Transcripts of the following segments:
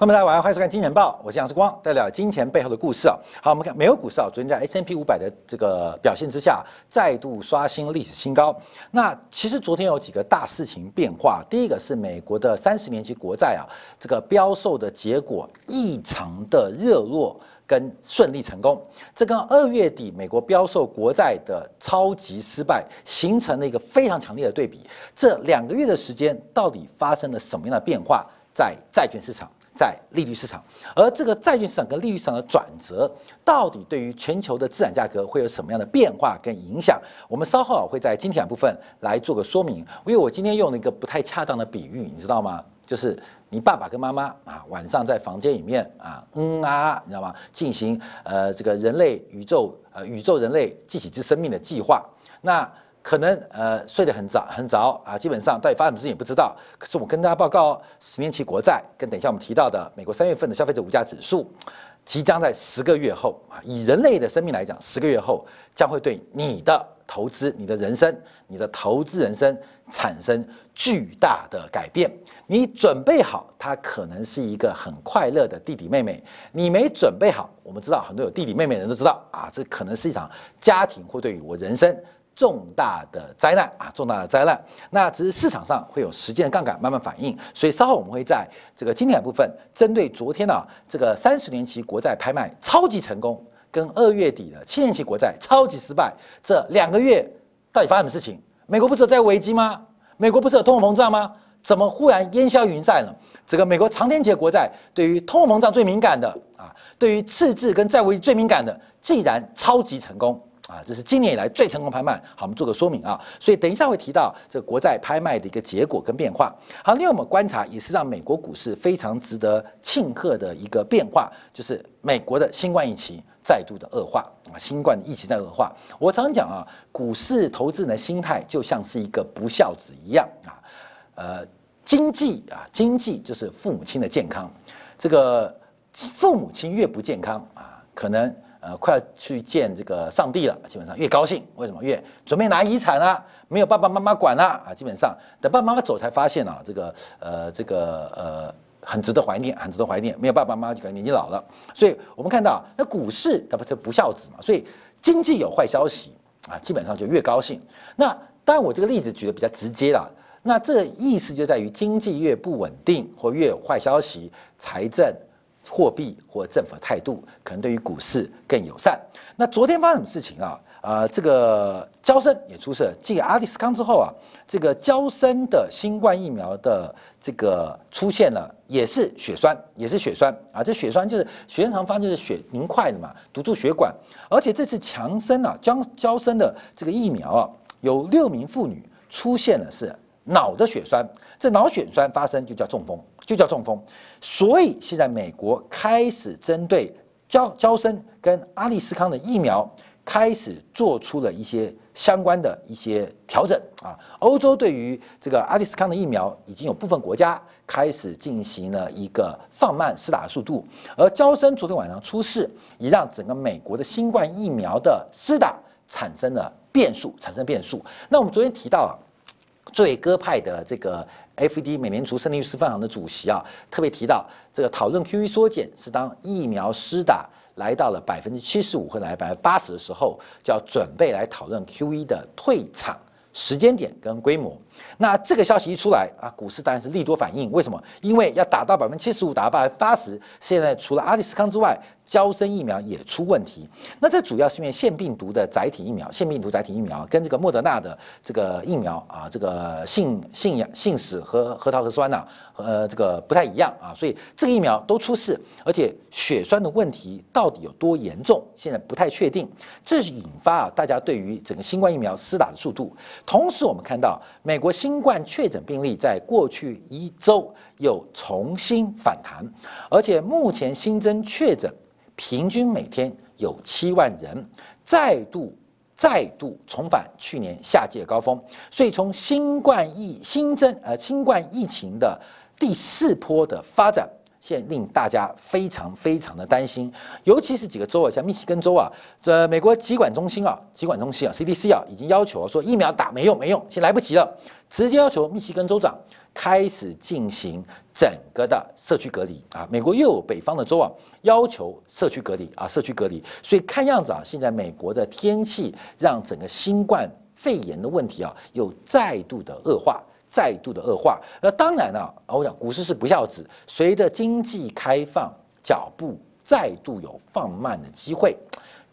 那么大家晚上欢迎收看《金钱报》，我是杨世光，带来金钱背后的故事啊。好，我们看美国股市啊，昨天在 S M P 五百的这个表现之下，再度刷新历史新高。那其实昨天有几个大事情变化，第一个是美国的三十年期国债啊，这个标售的结果异常的热络跟顺利成功，这跟二月底美国标售国债的超级失败形成了一个非常强烈的对比。这两个月的时间到底发生了什么样的变化？在债券市场。在利率市场，而这个债券市场跟利率市场的转折，到底对于全球的资产价格会有什么样的变化跟影响？我们稍后啊会在今天部分来做个说明。因为我今天用了一个不太恰当的比喻，你知道吗？就是你爸爸跟妈妈啊，晚上在房间里面啊，嗯啊，你知道吗？进行呃这个人类宇宙呃宇宙人类记起之生命的计划，那。可能呃睡得很早很早啊，基本上到底发生什么事也不知道。可是我跟大家报告，十年期国债跟等一下我们提到的美国三月份的消费者物价指数，即将在十个月后啊，以人类的生命来讲，十个月后将会对你的投资、你的人生、你的投资人生产生巨大的改变。你准备好，他可能是一个很快乐的弟弟妹妹；你没准备好，我们知道很多有弟弟妹妹的人都知道啊，这可能是一场家庭或对于我人生。重大的灾难啊，重大的灾难。那只是市场上会有时间的杠杆慢慢反应，所以稍后我们会在这个经典部分，针对昨天啊这个三十年期国债拍卖超级成功，跟二月底的七年期国债超级失败，这两个月到底发生什么事情？美国不是有债务危机吗？美国不是有通货膨胀吗？怎么忽然烟消云散了？这个美国长天期国债对于通货膨胀最敏感的啊，对于赤字跟债务最敏感的，既然超级成功。啊，这是今年以来最成功拍卖。好，我们做个说明啊。所以等一下会提到这个国债拍卖的一个结果跟变化。好，另外我们观察也是让美国股市非常值得庆贺的一个变化，就是美国的新冠疫情再度的恶化啊，新冠疫情在恶化。我常讲啊，股市投资人的心态就像是一个不孝子一样啊。呃，经济啊，经济就是父母亲的健康。这个父母亲越不健康啊，可能。呃，快要去见这个上帝了，基本上越高兴，为什么越准备拿遗产啊？没有爸爸妈妈管了啊，基本上等爸爸妈妈走才发现啊，这个呃这个呃很值得怀念，很值得怀念。没有爸爸妈妈就感觉年纪老了，所以我们看到那股市它不是不孝子嘛，所以经济有坏消息啊，基本上就越高兴。那当然我这个例子举的比较直接了，那这意思就在于经济越不稳定或越有坏消息，财政。货币或政府的态度可能对于股市更友善。那昨天发生什么事情啊？呃，这个交生也出事。继阿利斯康之后啊，这个交生的新冠疫苗的这个出现了，也是血栓，也是血栓啊。这血栓就是血栓方就是血凝块的嘛，堵住血管。而且这次强生啊，交交生的这个疫苗啊，有六名妇女出现了是脑的血栓，这脑血栓发生就叫中风。就叫中风，所以现在美国开始针对焦焦生跟阿利斯康的疫苗，开始做出了一些相关的一些调整啊。欧洲对于这个阿利斯康的疫苗，已经有部分国家开始进行了一个放慢施打的速度，而焦生昨天晚上出事，也让整个美国的新冠疫苗的施打产生了变数，产生变数。那我们昨天提到啊，最鸽派的这个。F.D. 美联储胜利师分行的主席啊，特别提到这个讨论 Q.E. 缩减是当疫苗施打来到了百分之七十五或者百分之八十的时候，就要准备来讨论 Q.E. 的退场时间点跟规模。那这个消息一出来啊，股市当然是利多反应。为什么？因为要打到百分之七十五，打到百分之八十，现在除了阿利斯康之外。交生疫苗也出问题，那这主要是因为腺病毒的载体疫苗，腺病毒载体疫苗跟这个莫德纳的这个疫苗啊，这个性性氧性死和核桃核酸呐，呃，这个不太一样啊，所以这个疫苗都出事，而且血栓的问题到底有多严重，现在不太确定，这是引发啊大家对于整个新冠疫苗施打的速度。同时，我们看到美美国新冠确诊病例在过去一周又重新反弹，而且目前新增确诊。平均每天有七万人，再度再度重返去年夏季的高峰，所以从新冠疫新增呃新冠疫情的第四波的发展，现令大家非常非常的担心，尤其是几个州啊，像密西根州啊，这美国疾管中心啊，疾管中心啊，CDC 啊，已经要求说疫苗打没用没用，现在来不及了，直接要求密西根州长开始进行整个的社区隔离啊。美国又有北方的州啊，要求社区隔离啊，社区隔离，所以看样子啊，现在美国的天气让整个新冠肺炎的问题啊，又再度的恶化。再度的恶化，那当然了，我讲股市是不孝子，随着经济开放脚步再度有放慢的机会，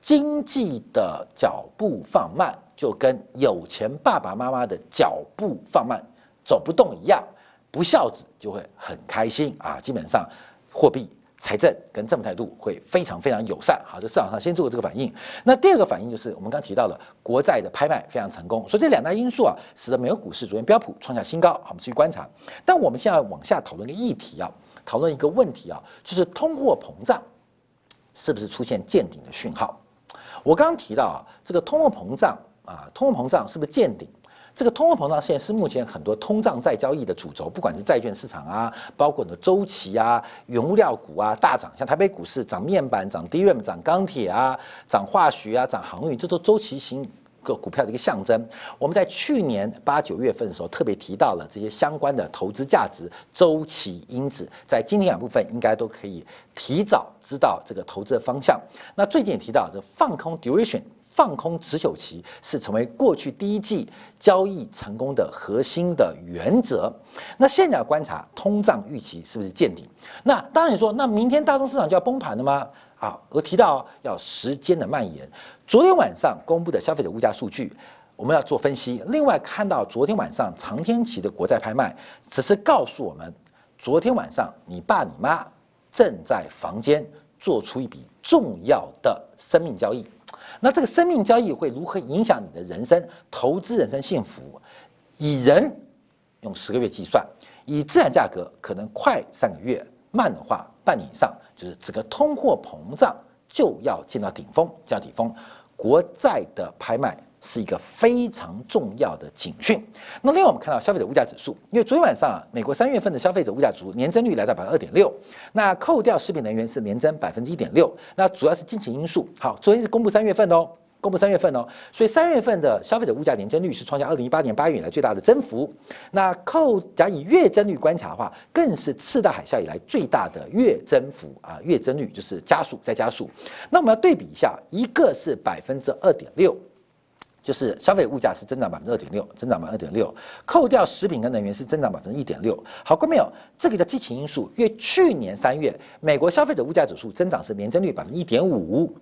经济的脚步放慢，就跟有钱爸爸妈妈的脚步放慢走不动一样，不孝子就会很开心啊，基本上货币。财政跟政府态度会非常非常友善，好，这市场上先做这个反应。那第二个反应就是我们刚提到的国债的拍卖非常成功，所以这两大因素啊，使得美国股市昨天标普创下新高。好，我们继续观察。但我们现在往下讨论个议题啊，讨论一个问题啊，就是通货膨胀是不是出现见顶的讯号？我刚刚提到啊，这个通货膨胀啊，通货膨胀是不是见顶？这个通货膨胀现在是目前很多通胀再交易的主轴，不管是债券市场啊，包括你的周期啊、原物料股啊大涨，像台北股市涨面板、涨 DRAM、涨钢铁啊、涨化学啊、涨航运，这都周期型个股票的一个象征。我们在去年八九月份的时候特别提到了这些相关的投资价值周期因子，在今天两部分应该都可以提早知道这个投资的方向。那最近也提到这放空 duration。放空持久期是成为过去第一季交易成功的核心的原则。那现在观察通胀预期是不是见顶？那当然你说，那明天大宗市场就要崩盘了吗？啊，我提到要时间的蔓延。昨天晚上公布的消费者物价数据，我们要做分析。另外看到昨天晚上长天期的国债拍卖，只是告诉我们，昨天晚上你爸你妈正在房间做出一笔重要的生命交易。那这个生命交易会如何影响你的人生、投资人生幸福？以人用十个月计算，以资产价格可能快三个月，慢的话半年以上，就是整个通货膨胀就要见到顶峰，见到顶峰，国债的拍卖。是一个非常重要的警讯。那另外我们看到消费者物价指数，因为昨天晚上啊，美国三月份的消费者物价指数年增率来到百分之二点六，那扣掉食品能源是年增百分之一点六，那主要是经济因素。好，昨天是公布三月份哦，公布三月份哦，所以三月份的消费者物价年增率是创下二零一八年八月以来最大的增幅。那扣假以月增率观察的话，更是次大海啸以来最大的月增幅啊，月增率就是加速再加速。那我们要对比一下，一个是百分之二点六。就是消费物价是增长百分之二点六，增长百分之二点六，扣掉食品跟能源是增长百分之一点六。好，过没有？这个叫基情因素，因为去年三月美国消费者物价指数增长是年增率百分之一点五，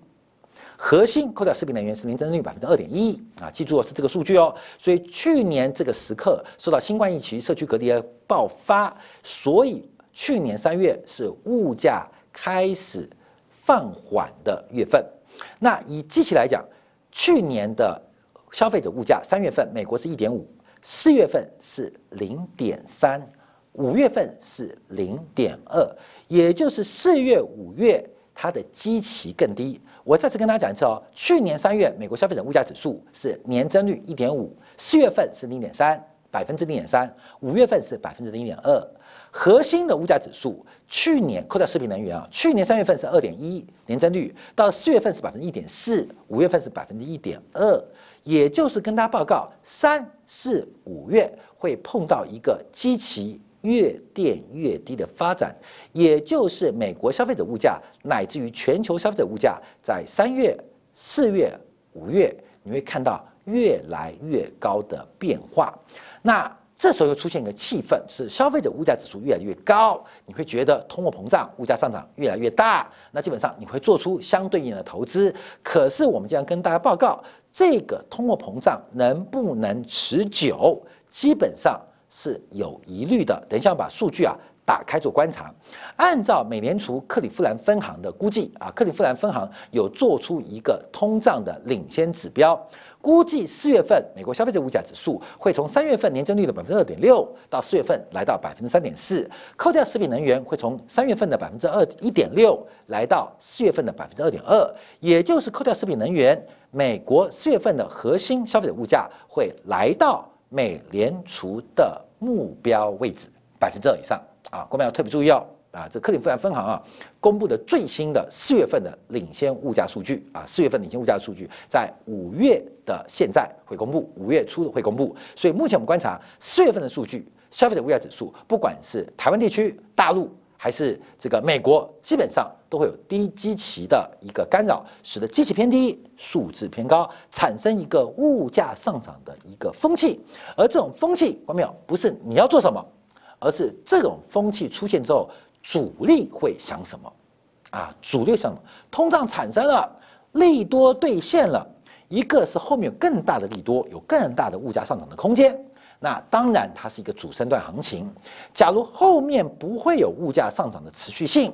核心扣掉食品能源是年增率百分之二点一啊，记住是这个数据哦。所以去年这个时刻受到新冠疫情社区隔离的爆发，所以去年三月是物价开始放缓的月份。那以机器来讲，去年的消费者物价三月份美国是一点五，四月份是零点三，五月份是零点二，也就是四月、五月它的基期更低。我再次跟大家讲一次哦，去年三月美国消费者物价指数是年增率一点五，四月份是零点三，百分之零点三，五月份是百分之零点二。核心的物价指数去年扣掉食品能源啊，去年三月份是二点一年增率，到四月份是百分之一点四，五月份是百分之一点二。也就是跟大家报告，三四五月会碰到一个基期越垫越低的发展，也就是美国消费者物价乃至于全球消费者物价在三月、四月、五月，你会看到越来越高的变化。那这时候又出现一个气氛，是消费者物价指数越来越高，你会觉得通货膨胀、物价上涨越来越大，那基本上你会做出相对应的投资。可是我们将跟大家报告。这个通货膨胀能不能持久，基本上是有疑虑的。等一下，把数据啊打开做观察。按照美联储克利夫兰分行的估计啊，克利夫兰分行有做出一个通胀的领先指标，估计四月份美国消费者物价指数会从三月份年增率的百分之二点六，到四月份来到百分之三点四。扣掉食品能源，会从三月份的百分之二一点六来到四月份的百分之二点二，也就是扣掉食品能源。美国四月份的核心消费者物价会来到美联储的目标位置百分之二以上啊，各位要特别注意哦，啊，这克里夫兰分行啊公布的最新的四月份的领先物价数据啊，四月份领先物价数据在五月的现在会公布，五月初会公布。所以目前我们观察四月份的数据，消费者物价指数，不管是台湾地区、大陆还是这个美国，基本上都会有低基期的一个干扰，使得基期偏低，数字偏高，产生一个物价上涨的一个风气。而这种风气，关没有？不是你要做什么，而是这种风气出现之后。主力会想什么？啊，主力想通胀产生了，利多兑现了，一个是后面有更大的利多，有更大的物价上涨的空间。那当然，它是一个主升段行情。假如后面不会有物价上涨的持续性，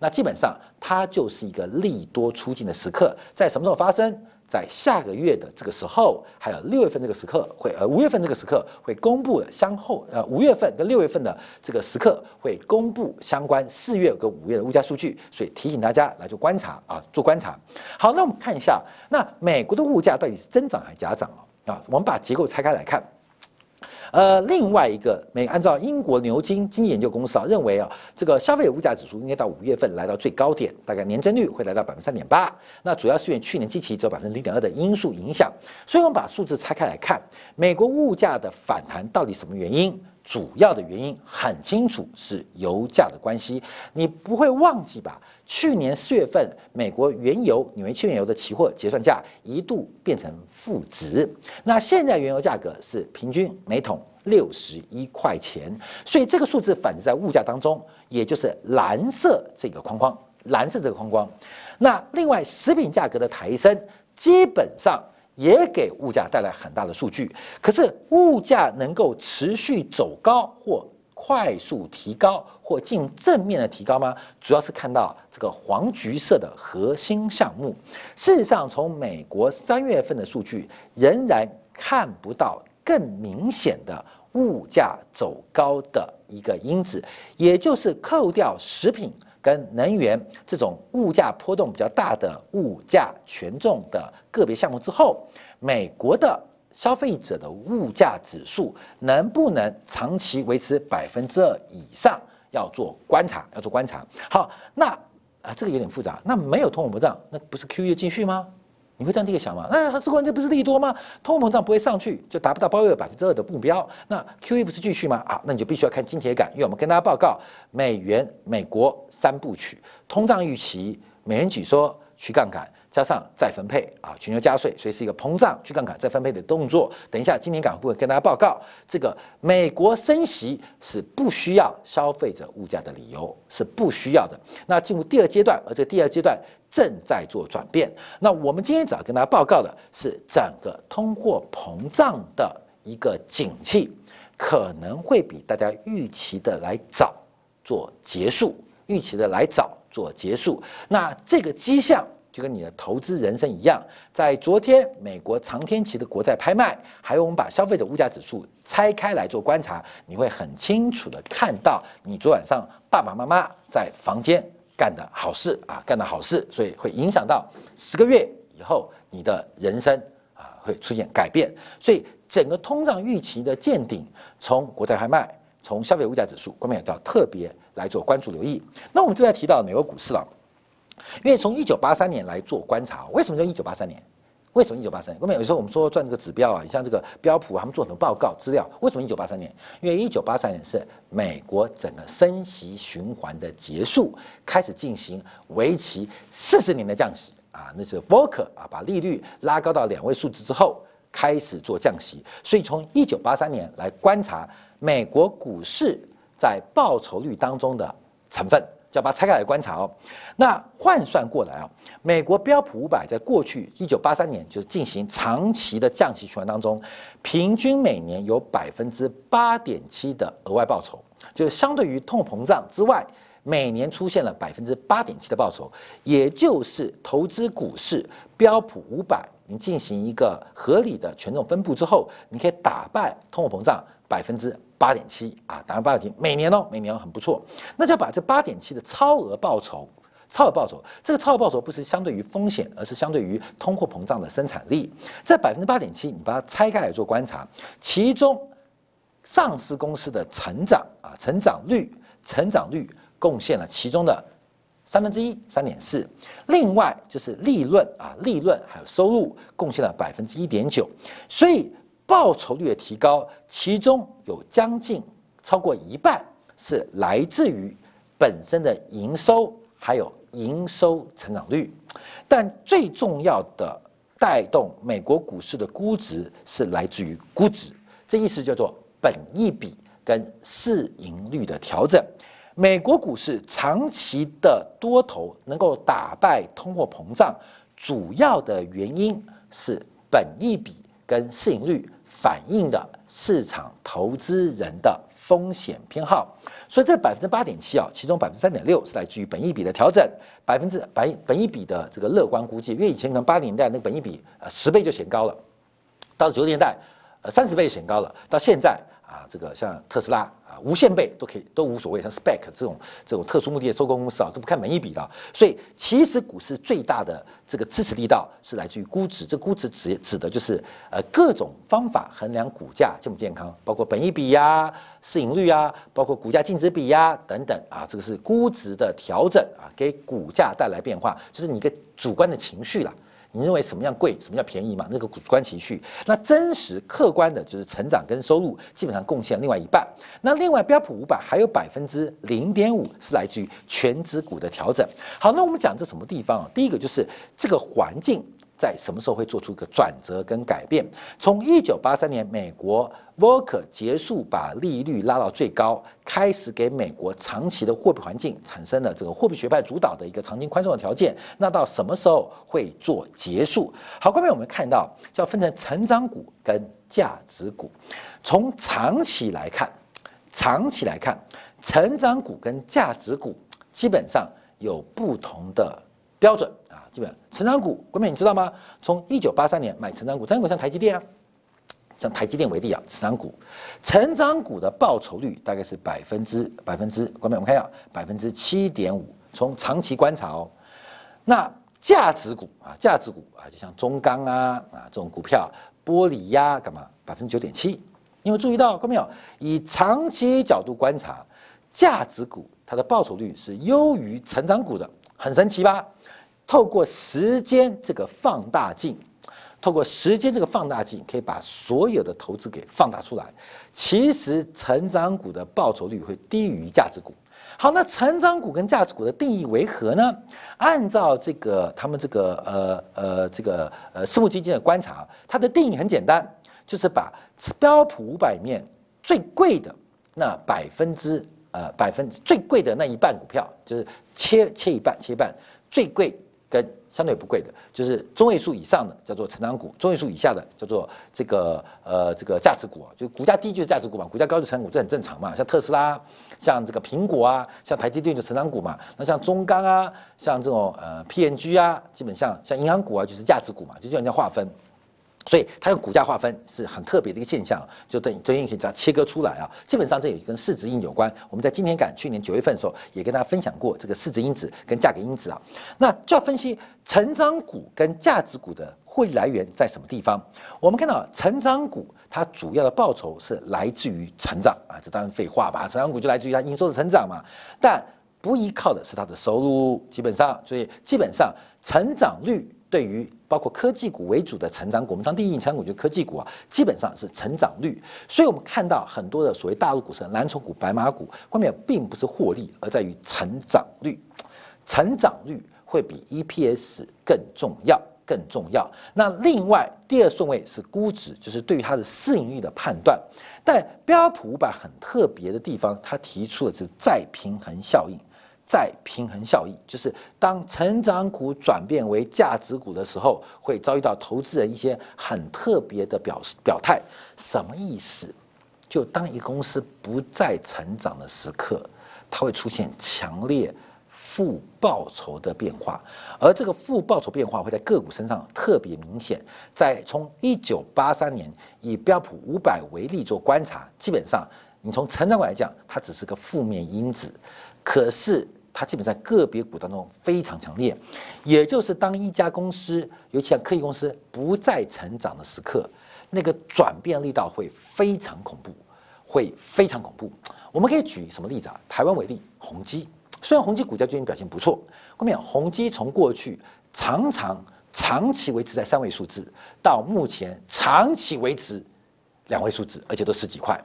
那基本上它就是一个利多出尽的时刻。在什么时候发生？在下个月的这个时候，还有六月份这个时刻会，呃，五月份这个时刻会公布相后，呃，五月份跟六月份的这个时刻会公布相关四月跟五月的物价数据，所以提醒大家来做观察啊，做观察。好，那我们看一下，那美国的物价到底是增长还是假涨啊？啊，我们把结构拆开来看。呃，另外一个，美按照英国牛津经济研究公司啊认为啊，这个消费物价指数应该到五月份来到最高点，大概年增率会来到百分之三点八。那主要是因为去年基期只有百分之零点二的因素影响。所以我们把数字拆开来看，美国物价的反弹到底什么原因？主要的原因很清楚，是油价的关系。你不会忘记吧？去年四月份，美国原油纽约轻原油的期货结算价一度变成负值。那现在原油价格是平均每桶六十一块钱，所以这个数字反映在物价当中，也就是蓝色这个框框，蓝色这个框框。那另外，食品价格的抬升，基本上。也给物价带来很大的数据，可是物价能够持续走高或快速提高或进正面的提高吗？主要是看到这个黄橘色的核心项目。事实上，从美国三月份的数据仍然看不到更明显的物价走高的一个因子，也就是扣掉食品。跟能源这种物价波动比较大的物价权重的个别项目之后，美国的消费者的物价指数能不能长期维持百分之二以上，要做观察，要做观察。好，那啊这个有点复杂，那没有通货膨胀，那不是 Q E 继续吗？你会这样第一个想吗？那这关键不是利多吗？通货膨胀不会上去，就达不到包月百分之二的目标。那 Q E 不是继续吗？啊，那你就必须要看金铁杆，因为我们跟大家报告美元美国三部曲：通胀预期、美元指数、去杠杆。加上再分配啊，全球加税，所以是一个膨胀去杠杆再分配的动作。等一下，今年港部会跟大家报告，这个美国升息是不需要消费者物价的理由，是不需要的。那进入第二阶段，而这第二阶段正在做转变。那我们今天早要跟大家报告的是，整个通货膨胀的一个景气可能会比大家预期的来早做结束，预期的来早做结束。那这个迹象。就跟你的投资人生一样，在昨天美国长天期的国债拍卖，还有我们把消费者物价指数拆开来做观察，你会很清楚的看到，你昨晚上爸爸妈妈在房间干的好事啊，干的好事，所以会影响到十个月以后你的人生啊会出现改变。所以整个通胀预期的见顶，从国债拍卖，从消费物价指数，方面都要特别来做关注留意。那我们这边提到美国股市了。因为从一九八三年来做观察，为什么叫一九八三年？为什么一九八三年？我们有时候我们说赚这个指标啊，你像这个标普，他们做很多报告资料，为什么一九八三年？因为一九八三年是美国整个升息循环的结束，开始进行为期四十年的降息啊，那是 Volcker 啊，把利率拉高到两位数字之后开始做降息，所以从一九八三年来观察美国股市在报酬率当中的成分。就要把它拆开来观察哦。那换算过来啊，美国标普五百在过去一九八三年就是进行长期的降息循环当中，平均每年有百分之八点七的额外报酬，就是相对于通膨胀之外，每年出现了百分之八点七的报酬，也就是投资股市标普五百，你进行一个合理的权重分布之后，你可以打败通货膨胀百分之。八点七啊，打个八点七，每年哦，每年很不错。那就要把这八点七的超额报酬，超额报酬，这个超额报酬不是相对于风险，而是相对于通货膨胀的生产力。这百分之八点七，你把它拆开来做观察，其中上市公司的成长啊，成长率，成长率贡献了其中的三分之一，三点四。另外就是利润啊，利润还有收入贡献了百分之一点九。所以报酬率的提高，其中有将近超过一半是来自于本身的营收，还有营收成长率。但最重要的带动美国股市的估值是来自于估值，这意思叫做本益比跟市盈率的调整。美国股市长期的多头能够打败通货膨胀，主要的原因是本益比跟市盈率反映的市场投资人的风险偏好。所以这百分之八点七啊，其中百分之三点六是来自于本一比的调整，百分之百本一比的这个乐观估计，因为以前可能八零年代那个本一比呃十倍就显高了，到了九十年代呃三十倍显高了，到现在啊这个像特斯拉啊。无限倍都可以，都无所谓。像 Spec 这种这种特殊目的的收购公司啊，都不看本益比的。所以其实股市最大的这个支持力道是来自于估值。这估值指指的就是呃各种方法衡量股价健不健康，包括本益比呀、市盈率啊，包括股价净值比呀等等啊。这个是估值的调整啊，给股价带来变化，就是你一个主观的情绪了。你认为什么样贵，什么叫便宜嘛？那个主观情绪。那真实客观的就是成长跟收入基本上贡献另外一半。那另外标普五百还有百分之零点五是来自于全指股的调整。好，那我们讲这什么地方啊？第一个就是这个环境。在什么时候会做出一个转折跟改变？从一九八三年美国 v o l k e r 结束把利率拉到最高，开始给美国长期的货币环境产生了这个货币学派主导的一个长期宽松的条件。那到什么时候会做结束？好，后面我们看到就要分成成长股跟价值股。从长期来看，长期来看，成长股跟价值股基本上有不同的标准。基本成长股，各位你知道吗？从一九八三年买成长股，成长股像台积电啊，像台积电为例啊，成长股，成长股的报酬率大概是百分之百分之，各位我们看一下，百分之七点五。从长期观察哦，那价值股啊，价值股啊，就像中钢啊啊这种股票，玻璃呀干嘛，百分之九点七。你有注意到，各位没有？以长期角度观察，价值股它的报酬率是优于成长股的，很神奇吧？透过时间这个放大镜，透过时间这个放大镜，可以把所有的投资给放大出来。其实成长股的报酬率会低于价值股。好，那成长股跟价值股的定义为何呢？按照这个他们这个呃呃这个呃私募基金的观察，它的定义很简单，就是把标普五百面最贵的那百分之呃百分之最贵的那一半股票，就是切切一半切一半最贵。跟相对不贵的，就是中位数以上的叫做成长股，中位数以下的叫做这个呃这个价值股啊，就股价低就是价值股嘛，股价高就成长股，这很正常嘛。像特斯拉，像这个苹果啊，像台积电就成长股嘛。那像中钢啊，像这种呃 PNG 啊，基本上像银行股啊就是价值股嘛，就这样划分。所以它用股价划分是很特别的一个现象，就等于等于可以这样切割出来啊。基本上这也跟市值因有关。我们在今天赶去年九月份的时候也跟大家分享过这个市值因子跟价格因子啊。那就要分析成长股跟价值股的获利来源在什么地方。我们看到成长股它主要的报酬是来自于成长啊，这当然废话吧。成长股就来自于它营收的成长嘛，但不依靠的是它的收入。基本上，所以基本上成长率。对于包括科技股为主的成长股，我们常第一成长股就是科技股啊，基本上是成长率。所以我们看到很多的所谓大陆股神蓝筹股、白马股，关键并不是获利，而在于成长率。成长率会比 EPS 更重要，更重要。那另外第二顺位是估值，就是对于它的市盈率的判断。但标普五百很特别的地方，它提出的是再平衡效应。再平衡效益，就是当成长股转变为价值股的时候，会遭遇到投资人一些很特别的表示表态。什么意思？就当一个公司不再成长的时刻，它会出现强烈负报酬的变化，而这个负报酬变化会在个股身上特别明显。在从一九八三年以标普五百为例做观察，基本上你从成长股来讲，它只是个负面因子。可是它基本在个别股当中非常强烈，也就是当一家公司，尤其像科技公司不再成长的时刻，那个转变力道会非常恐怖，会非常恐怖。我们可以举什么例子啊？台湾为例，宏基虽然宏基股价最近表现不错，后面宏基从过去常常长期维持在三位数字，到目前长期维持两位数字，而且都十几块。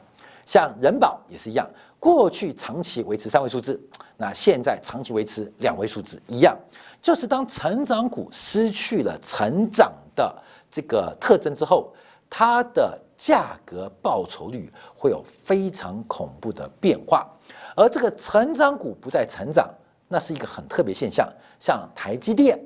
像人保也是一样，过去长期维持三位数字，那现在长期维持两位数字一样，就是当成长股失去了成长的这个特征之后，它的价格报酬率会有非常恐怖的变化。而这个成长股不再成长，那是一个很特别现象，像台积电。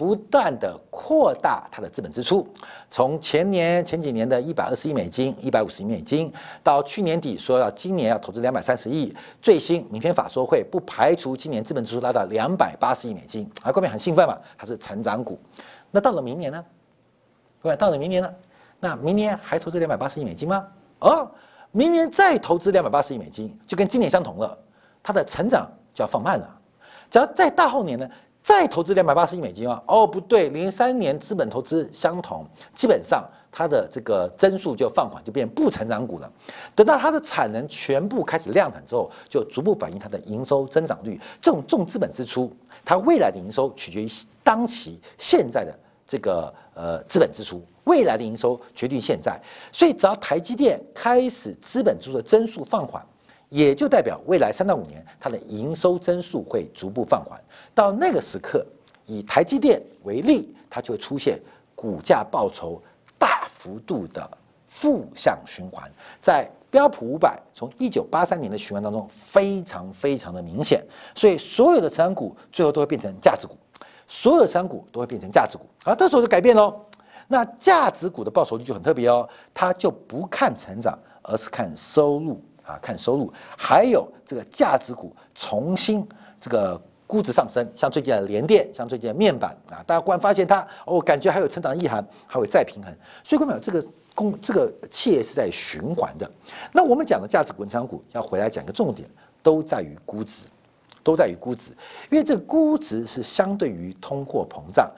不断的扩大它的资本支出，从前年前几年的一百二十亿美金、一百五十亿美金，到去年底说要今年要投资两百三十亿，最新明天法说会不排除今年资本支出拉到两百八十亿美金，啊，各位很兴奋嘛，它是成长股。那到了明年呢？各位到了明年呢？那明年还投资两百八十亿美金吗？哦，明年再投资两百八十亿美金，就跟今年相同了，它的成长就要放慢了。只要在大后年呢？再投资两百八十亿美金啊？哦，不对，零三年资本投资相同，基本上它的这个增速就放缓，就变不成长股了。等到它的产能全部开始量产之后，就逐步反映它的营收增长率。这种重资本支出，它未来的营收取决于当期现在的这个呃资本支出，未来的营收决定现在。所以，只要台积电开始资本支出的增速放缓。也就代表未来三到五年，它的营收增速会逐步放缓。到那个时刻，以台积电为例，它就会出现股价报酬大幅度的负向循环。在标普五百从一九八三年的循环当中，非常非常的明显。所以，所有的成长股最后都会变成价值股，所有的成长股都会变成价值股。啊，这时候就改变喽。那价值股的报酬率就很特别哦，它就不看成长，而是看收入。啊，看收入，还有这个价值股重新这个估值上升，像最近的联电，像最近的面板啊，大家忽然发现它哦，感觉还有成长意涵，还会再平衡。所以，各位朋友这个公这个企业是在循环的。那我们讲的价值股、成长股，要回来讲个重点，都在于估值，都在于估值，因为这个估值是相对于通货膨胀，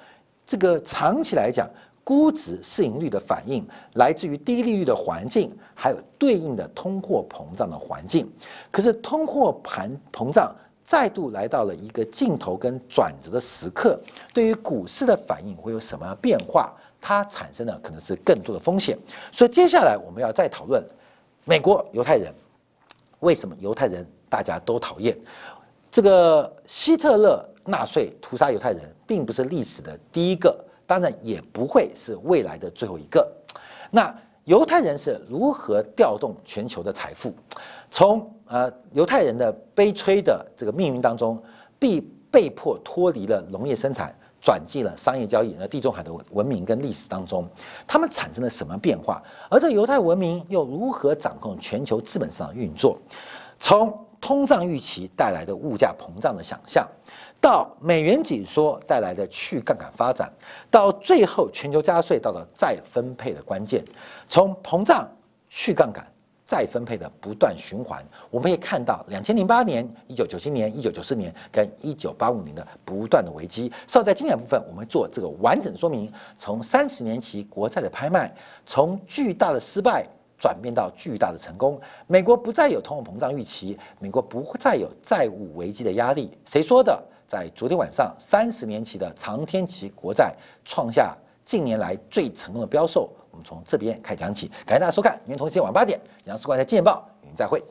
这个长期来讲。估值市盈率的反应来自于低利率的环境，还有对应的通货膨胀的环境。可是通货膨膨胀再度来到了一个尽头跟转折的时刻，对于股市的反应会有什么变化？它产生的可能是更多的风险。所以接下来我们要再讨论美国犹太人为什么犹太人大家都讨厌这个希特勒纳粹屠杀犹太人，并不是历史的第一个。当然也不会是未来的最后一个。那犹太人是如何调动全球的财富？从呃犹太人的悲催的这个命运当中，被被迫脱离了农业生产，转进了商业交易，那地中海的文明跟历史当中，他们产生了什么变化？而这犹太文明又如何掌控全球资本市场运作？从通胀预期带来的物价膨胀的想象。到美元紧缩带来的去杠杆发展，到最后全球加税到了再分配的关键，从膨胀去杠杆再分配的不断循环，我们可以看到两千零八年、一九九七年、一九九四年跟一九八五年的不断的危机。稍在经典部分，我们做这个完整的说明，从三十年期国债的拍卖，从巨大的失败转变到巨大的成功，美国不再有通货膨胀预期，美国不会再有债务危机的压力。谁说的？在昨天晚上，三十年期的长天期国债创下近年来最成功的标售。我们从这边开始讲起。感谢大家收看，明天同一时间晚八点，杨思光在《见报》与您再会。